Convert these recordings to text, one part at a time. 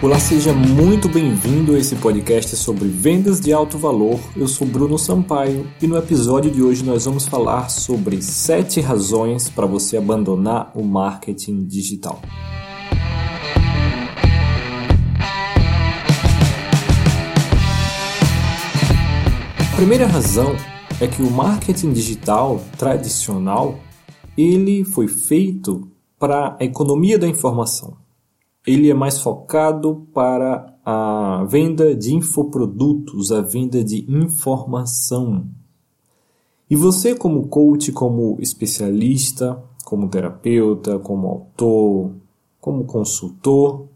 Olá, seja muito bem-vindo a esse podcast sobre vendas de alto valor. Eu sou Bruno Sampaio e no episódio de hoje nós vamos falar sobre 7 razões para você abandonar o marketing digital. A primeira razão é que o marketing digital tradicional ele foi feito para a economia da informação ele é mais focado para a venda de infoprodutos, a venda de informação. E você, como coach, como especialista, como terapeuta, como autor, como consultor,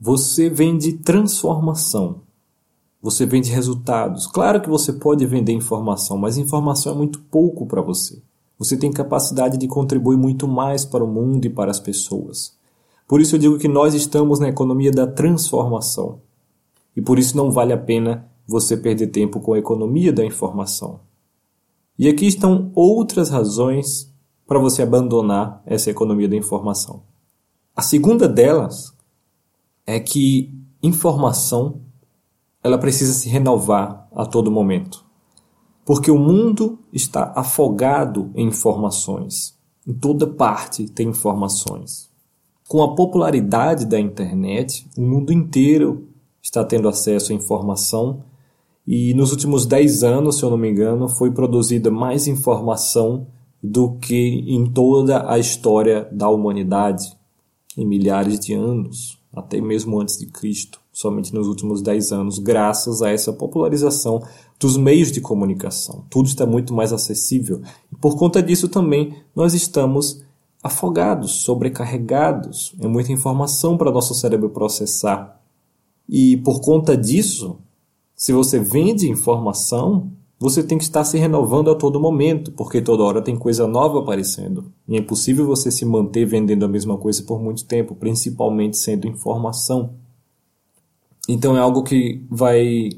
você vende transformação. Você vende resultados. Claro que você pode vender informação, mas informação é muito pouco para você. Você tem capacidade de contribuir muito mais para o mundo e para as pessoas. Por isso eu digo que nós estamos na economia da transformação. E por isso não vale a pena você perder tempo com a economia da informação. E aqui estão outras razões para você abandonar essa economia da informação. A segunda delas é que informação ela precisa se renovar a todo momento. Porque o mundo está afogado em informações. Em toda parte tem informações. Com a popularidade da internet, o mundo inteiro está tendo acesso à informação e nos últimos 10 anos, se eu não me engano, foi produzida mais informação do que em toda a história da humanidade, em milhares de anos, até mesmo antes de Cristo, somente nos últimos 10 anos, graças a essa popularização dos meios de comunicação. Tudo está muito mais acessível e por conta disso também nós estamos afogados, sobrecarregados. É muita informação para nosso cérebro processar. E por conta disso, se você vende informação, você tem que estar se renovando a todo momento, porque toda hora tem coisa nova aparecendo. E é impossível você se manter vendendo a mesma coisa por muito tempo, principalmente sendo informação. Então é algo que vai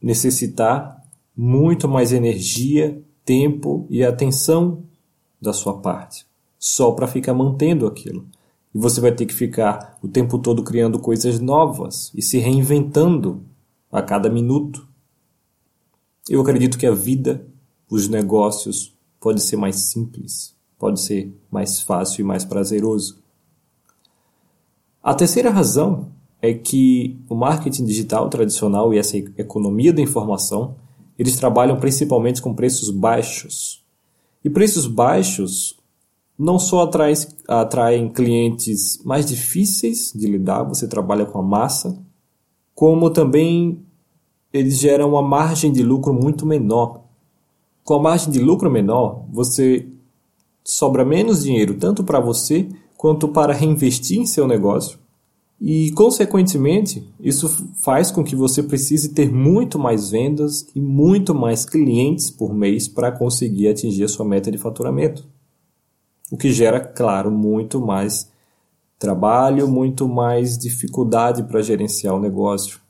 necessitar muito mais energia, tempo e atenção da sua parte só para ficar mantendo aquilo. E você vai ter que ficar o tempo todo criando coisas novas e se reinventando a cada minuto. Eu acredito que a vida, os negócios, pode ser mais simples, pode ser mais fácil e mais prazeroso. A terceira razão é que o marketing digital tradicional e essa economia da informação, eles trabalham principalmente com preços baixos. E preços baixos não só atrai, atraem clientes mais difíceis de lidar, você trabalha com a massa, como também eles geram uma margem de lucro muito menor. Com a margem de lucro menor, você sobra menos dinheiro tanto para você quanto para reinvestir em seu negócio. E, consequentemente, isso faz com que você precise ter muito mais vendas e muito mais clientes por mês para conseguir atingir a sua meta de faturamento o que gera, claro, muito mais trabalho, muito mais dificuldade para gerenciar o negócio.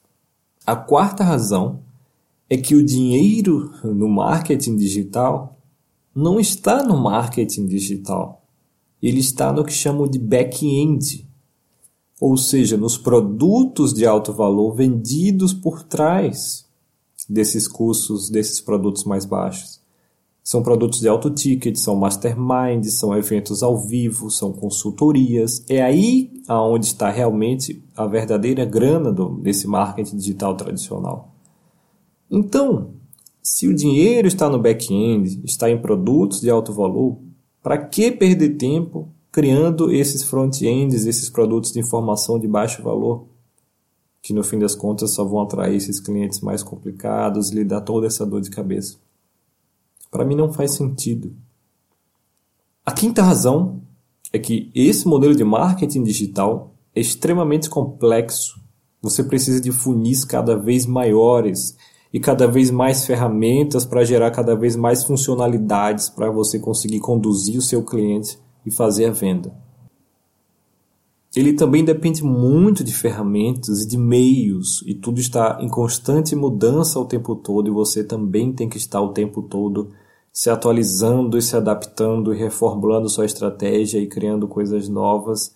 A quarta razão é que o dinheiro no marketing digital não está no marketing digital. Ele está no que chamam de back-end, ou seja, nos produtos de alto valor vendidos por trás desses custos, desses produtos mais baixos. São produtos de alto ticket, são masterminds, são eventos ao vivo, são consultorias. É aí aonde está realmente a verdadeira grana do, desse marketing digital tradicional. Então, se o dinheiro está no back-end, está em produtos de alto valor, para que perder tempo criando esses front-ends, esses produtos de informação de baixo valor? Que no fim das contas só vão atrair esses clientes mais complicados e lhe dar toda essa dor de cabeça. Para mim não faz sentido. A quinta razão é que esse modelo de marketing digital é extremamente complexo. Você precisa de funis cada vez maiores e cada vez mais ferramentas para gerar cada vez mais funcionalidades para você conseguir conduzir o seu cliente e fazer a venda. Ele também depende muito de ferramentas e de meios, e tudo está em constante mudança o tempo todo, e você também tem que estar o tempo todo se atualizando e se adaptando e reformulando sua estratégia e criando coisas novas.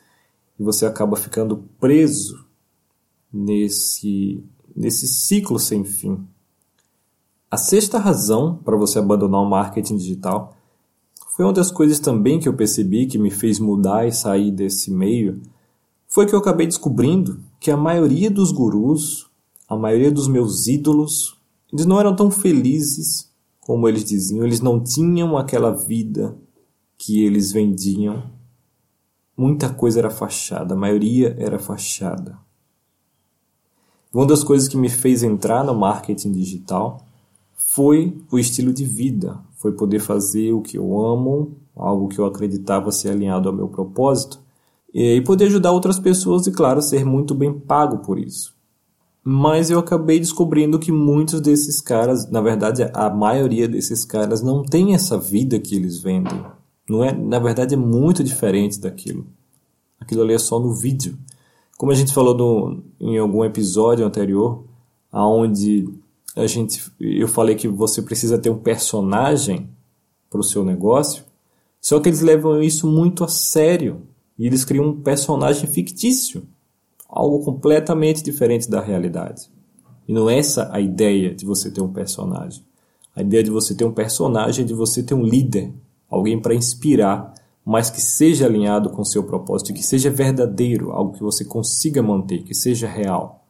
e você acaba ficando preso nesse, nesse ciclo sem fim. A sexta razão para você abandonar o marketing digital foi uma das coisas também que eu percebi que me fez mudar e sair desse meio, foi que eu acabei descobrindo que a maioria dos gurus, a maioria dos meus ídolos, eles não eram tão felizes como eles diziam, eles não tinham aquela vida que eles vendiam. Muita coisa era fachada, a maioria era fachada. Uma das coisas que me fez entrar no marketing digital foi o estilo de vida, foi poder fazer o que eu amo, algo que eu acreditava ser alinhado ao meu propósito, e poder ajudar outras pessoas e, claro, ser muito bem pago por isso. Mas eu acabei descobrindo que muitos desses caras, na verdade, a maioria desses caras não tem essa vida que eles vendem. Não é, na verdade, é muito diferente daquilo. Aquilo ali é só no vídeo. Como a gente falou no, em algum episódio anterior, aonde a gente, eu falei que você precisa ter um personagem para o seu negócio, só que eles levam isso muito a sério e eles criam um personagem fictício, algo completamente diferente da realidade. E não é essa a ideia de você ter um personagem. A ideia de você ter um personagem é de você ter um líder, alguém para inspirar, mas que seja alinhado com seu propósito, que seja verdadeiro, algo que você consiga manter, que seja real.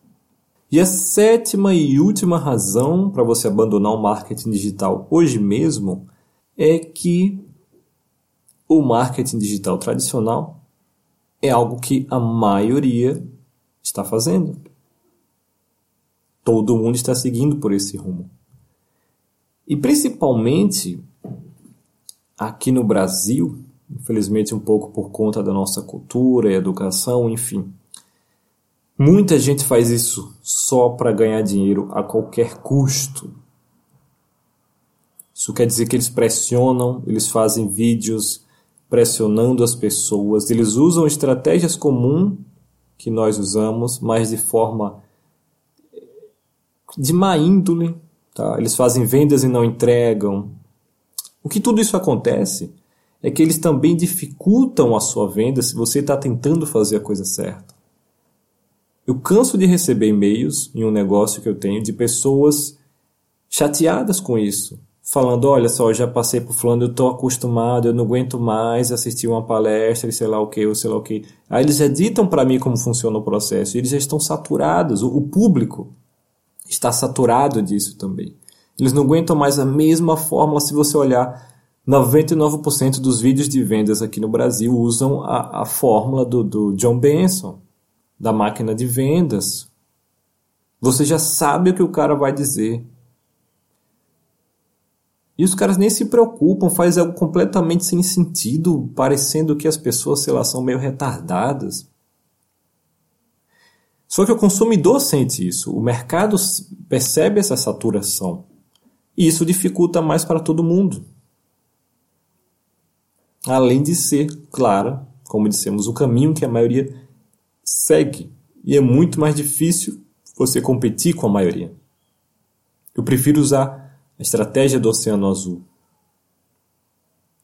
E a sétima e última razão para você abandonar o marketing digital hoje mesmo é que o marketing digital tradicional é algo que a maioria está fazendo. Todo mundo está seguindo por esse rumo. E principalmente aqui no Brasil, infelizmente um pouco por conta da nossa cultura e educação, enfim, Muita gente faz isso só para ganhar dinheiro a qualquer custo. Isso quer dizer que eles pressionam, eles fazem vídeos pressionando as pessoas, eles usam estratégias comuns que nós usamos, mas de forma de má índole, tá? Eles fazem vendas e não entregam. O que tudo isso acontece é que eles também dificultam a sua venda se você está tentando fazer a coisa certa. Eu canso de receber e-mails em um negócio que eu tenho de pessoas chateadas com isso, falando: olha só, eu já passei por fulano, eu estou acostumado, eu não aguento mais assistir uma palestra e sei lá o que, ou sei lá o que. Aí eles já ditam para mim como funciona o processo, eles já estão saturados, o, o público está saturado disso também. Eles não aguentam mais a mesma fórmula se você olhar. 99% dos vídeos de vendas aqui no Brasil usam a, a fórmula do, do John Benson da máquina de vendas. Você já sabe o que o cara vai dizer. E os caras nem se preocupam, faz algo completamente sem sentido, parecendo que as pessoas, sei lá, são meio retardadas. Só que o consumidor sente isso, o mercado percebe essa saturação. E isso dificulta mais para todo mundo. Além de ser, claro, como dissemos, o caminho que a maioria segue e é muito mais difícil você competir com a maioria. Eu prefiro usar a estratégia do Oceano Azul. Ou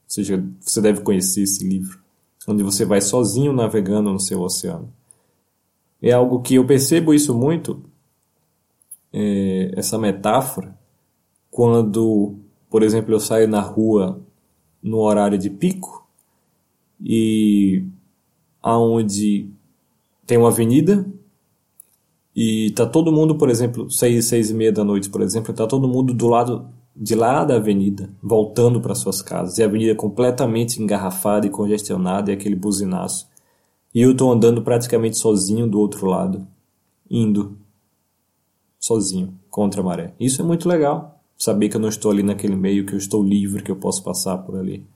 seja, você deve conhecer esse livro, onde você vai sozinho navegando no seu oceano. É algo que eu percebo isso muito, é, essa metáfora, quando, por exemplo, eu saio na rua no horário de pico e aonde tem uma avenida e tá todo mundo, por exemplo, seis, seis e meia da noite, por exemplo, tá todo mundo do lado de lá da avenida, voltando para suas casas. E a avenida é completamente engarrafada e congestionada e aquele buzinaço. E eu tô andando praticamente sozinho do outro lado, indo sozinho contra a maré. Isso é muito legal. Saber que eu não estou ali naquele meio, que eu estou livre, que eu posso passar por ali.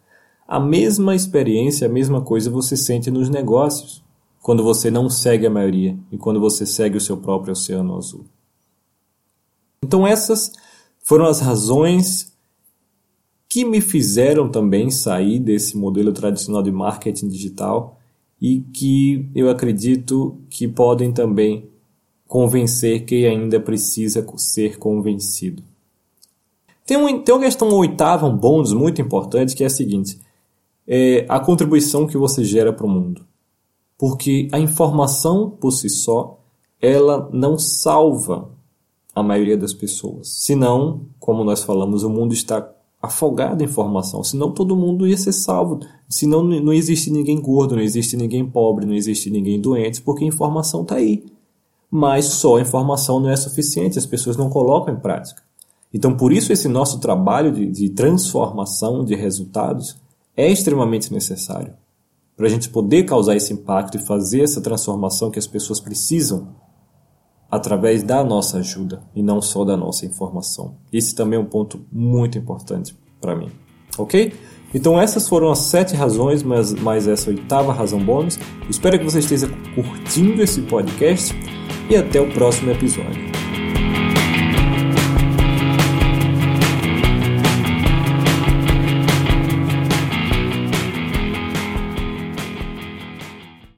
A mesma experiência, a mesma coisa você sente nos negócios quando você não segue a maioria e quando você segue o seu próprio oceano azul. Então, essas foram as razões que me fizeram também sair desse modelo tradicional de marketing digital e que eu acredito que podem também convencer quem ainda precisa ser convencido. Tem, um, tem uma questão oitava, um bônus muito importante, que é a seguinte: é a contribuição que você gera para o mundo. Porque a informação por si só, ela não salva a maioria das pessoas. Senão, como nós falamos, o mundo está afogado em informação. Senão todo mundo ia ser salvo. Senão não existe ninguém gordo, não existe ninguém pobre, não existe ninguém doente, porque a informação está aí. Mas só a informação não é suficiente, as pessoas não colocam em prática. Então, por isso, esse nosso trabalho de, de transformação de resultados é extremamente necessário. Para a gente poder causar esse impacto e fazer essa transformação que as pessoas precisam através da nossa ajuda e não só da nossa informação. Esse também é um ponto muito importante para mim. Ok? Então essas foram as sete razões, mas mais essa oitava razão bônus. Espero que você esteja curtindo esse podcast e até o próximo episódio.